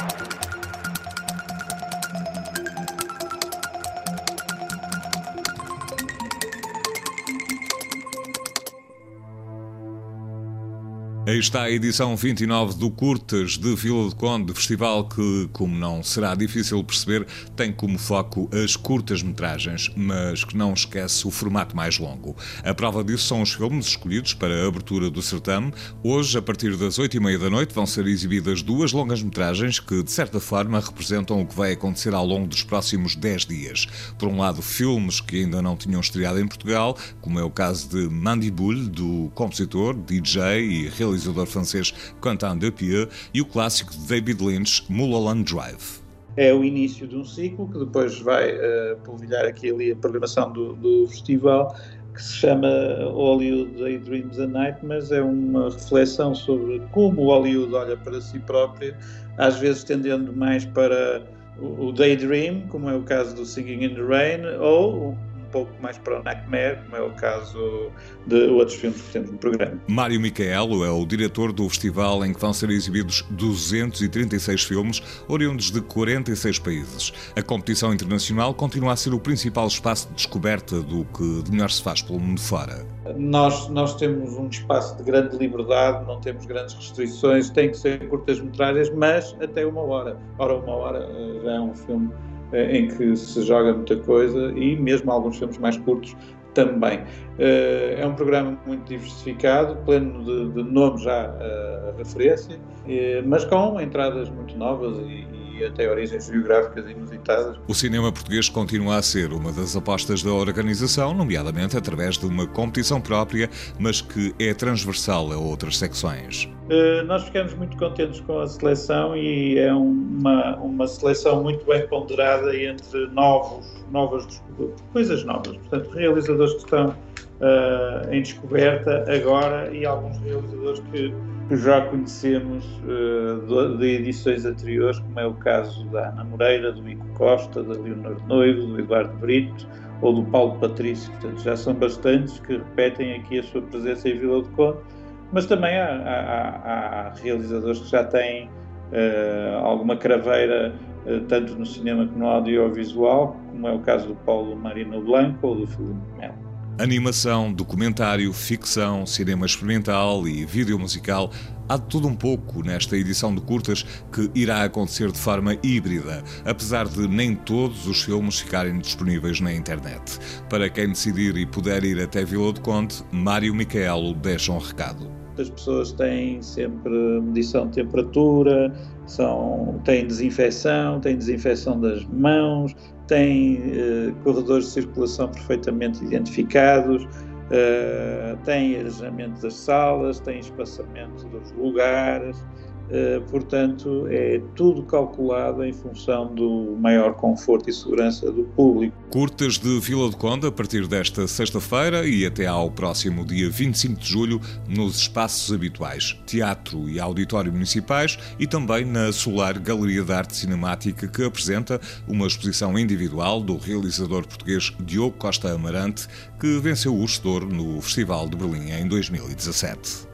Thank you. Aí está a edição 29 do Curtas de Vila de Conde, festival que, como não será difícil perceber, tem como foco as curtas-metragens, mas que não esquece o formato mais longo. A prova disso são os filmes escolhidos para a abertura do certame. Hoje, a partir das 8h30 da noite, vão ser exibidas duas longas-metragens que, de certa forma, representam o que vai acontecer ao longo dos próximos 10 dias. Por um lado, filmes que ainda não tinham estreado em Portugal, como é o caso de Mandibule, do compositor, DJ e realizador realizador francês Quentin Dupieux, e o clássico de David Lynch, Mulholland Drive. É o início de um ciclo que depois vai uh, polvilhar aqui ali a programação do, do festival, que se chama Hollywood Daydreams and Nightmares. É uma reflexão sobre como o Hollywood olha para si próprio, às vezes tendendo mais para o daydream, como é o caso do Singing in the Rain, ou pouco mais para o Nightmare, como é o caso de outros filmes que temos no programa. Mário Micaelo é o diretor do festival em que vão ser exibidos 236 filmes, oriundos de 46 países. A competição internacional continua a ser o principal espaço de descoberta do que de melhor se faz pelo mundo fora. Nós, nós temos um espaço de grande liberdade, não temos grandes restrições, tem que ser curtas-metragens, mas até uma hora. Ora, uma hora eh, já é um filme em que se joga muita coisa e mesmo alguns filmes mais curtos também. Eh, é um programa muito diversificado, pleno de, de nomes já a referência, eh, mas com entradas muito novas e, até origens geográficas inusitadas. O cinema português continua a ser uma das apostas da organização, nomeadamente através de uma competição própria, mas que é transversal a outras secções. Uh, nós ficamos muito contentes com a seleção e é uma, uma seleção muito bem ponderada entre novos, novas coisas novas, portanto, realizadores que estão uh, em descoberta agora e alguns realizadores que já conhecemos uh, de edições anteriores, como é o caso da Ana Moreira, do Ico Costa, da Leonor Noivo, do Eduardo Brito ou do Paulo Patrício. Portanto, já são bastantes que repetem aqui a sua presença em Vila do Conde, mas também há, há, há realizadores que já têm uh, alguma craveira, uh, tanto no cinema como no audiovisual, como é o caso do Paulo Marino Blanco ou do Filipe Melo. Animação, documentário, ficção, cinema experimental e vídeo musical. Há de tudo um pouco nesta edição de curtas que irá acontecer de forma híbrida, apesar de nem todos os filmes ficarem disponíveis na internet. Para quem decidir e puder ir até Vila do Conde, Mário Micaelo deixa um recado. As pessoas têm sempre medição de temperatura, são, têm desinfecção, têm desinfecção das mãos, tem uh, corredores de circulação perfeitamente identificados, uh, tem arejamento das salas, tem espaçamento dos lugares, eh, portanto, é tudo calculado em função do maior conforto e segurança do público. Curtas de Vila do Conde a partir desta sexta-feira e até ao próximo dia 25 de julho nos espaços habituais, teatro e auditório municipais e também na Solar Galeria de Arte Cinemática que apresenta uma exposição individual do realizador português Diogo Costa Amarante que venceu o Urso no Festival de Berlim em 2017.